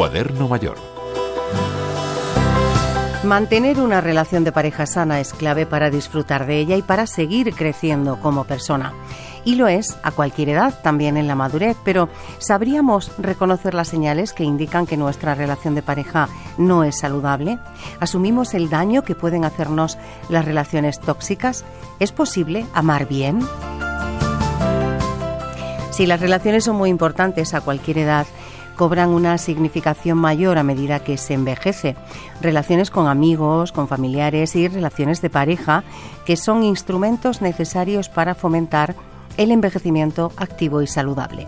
Cuaderno Mayor. Mantener una relación de pareja sana es clave para disfrutar de ella y para seguir creciendo como persona. Y lo es a cualquier edad, también en la madurez, pero ¿sabríamos reconocer las señales que indican que nuestra relación de pareja no es saludable? ¿Asumimos el daño que pueden hacernos las relaciones tóxicas? ¿Es posible amar bien? Si las relaciones son muy importantes a cualquier edad, cobran una significación mayor a medida que se envejece. Relaciones con amigos, con familiares y relaciones de pareja, que son instrumentos necesarios para fomentar el envejecimiento activo y saludable.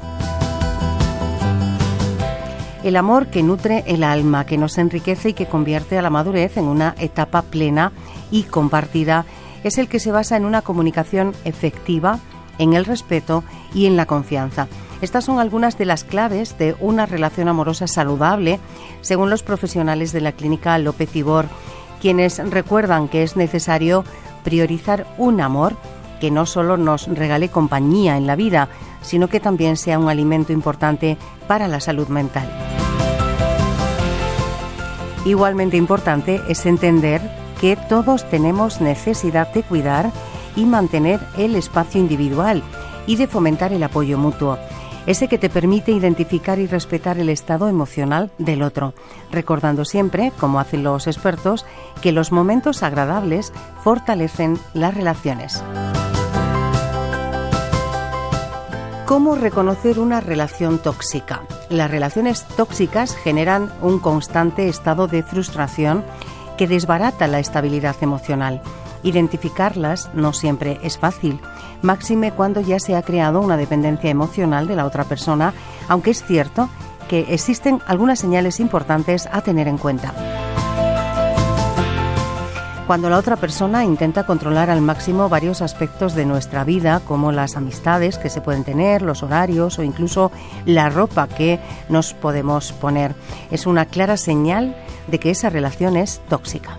El amor que nutre el alma, que nos enriquece y que convierte a la madurez en una etapa plena y compartida, es el que se basa en una comunicación efectiva, en el respeto y en la confianza. Estas son algunas de las claves de una relación amorosa saludable, según los profesionales de la clínica López Ibor, quienes recuerdan que es necesario priorizar un amor que no solo nos regale compañía en la vida, sino que también sea un alimento importante para la salud mental. Igualmente importante es entender que todos tenemos necesidad de cuidar y mantener el espacio individual y de fomentar el apoyo mutuo ese que te permite identificar y respetar el estado emocional del otro, recordando siempre, como hacen los expertos, que los momentos agradables fortalecen las relaciones. ¿Cómo reconocer una relación tóxica? Las relaciones tóxicas generan un constante estado de frustración que desbarata la estabilidad emocional Identificarlas no siempre es fácil, máxime cuando ya se ha creado una dependencia emocional de la otra persona, aunque es cierto que existen algunas señales importantes a tener en cuenta. Cuando la otra persona intenta controlar al máximo varios aspectos de nuestra vida, como las amistades que se pueden tener, los horarios o incluso la ropa que nos podemos poner, es una clara señal de que esa relación es tóxica.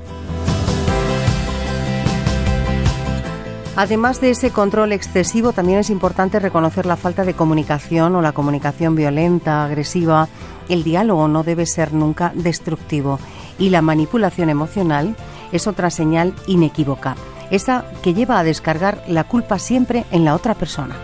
Además de ese control excesivo, también es importante reconocer la falta de comunicación o la comunicación violenta, agresiva. El diálogo no debe ser nunca destructivo y la manipulación emocional es otra señal inequívoca, esa que lleva a descargar la culpa siempre en la otra persona.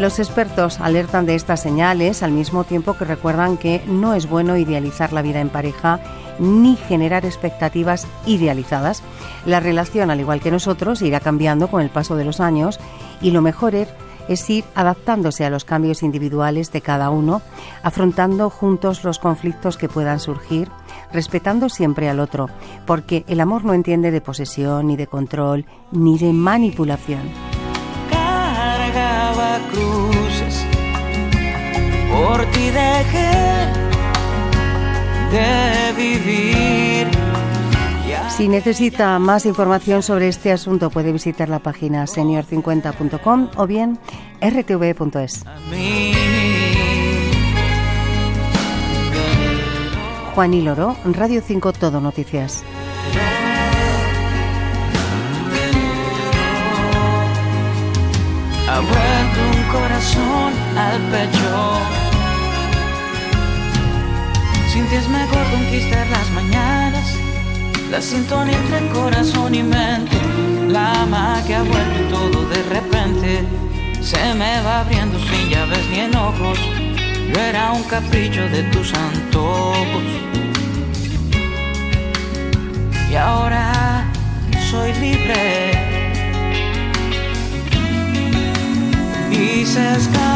Los expertos alertan de estas señales al mismo tiempo que recuerdan que no es bueno idealizar la vida en pareja ni generar expectativas idealizadas. La relación, al igual que nosotros, irá cambiando con el paso de los años y lo mejor es ir adaptándose a los cambios individuales de cada uno, afrontando juntos los conflictos que puedan surgir, respetando siempre al otro, porque el amor no entiende de posesión, ni de control, ni de manipulación ti dejé de vivir. Si necesita más información sobre este asunto puede visitar la página senior50.com o bien rtv.es. Juan y Loro, Radio 5 Todo Noticias. ha vuelto un corazón Es mejor conquistar las mañanas, la sintonía entre corazón y mente, la ha vuelto todo de repente se me va abriendo sin llaves ni enojos. Yo era un capricho de tus antojos. Y ahora soy libre y se escapa.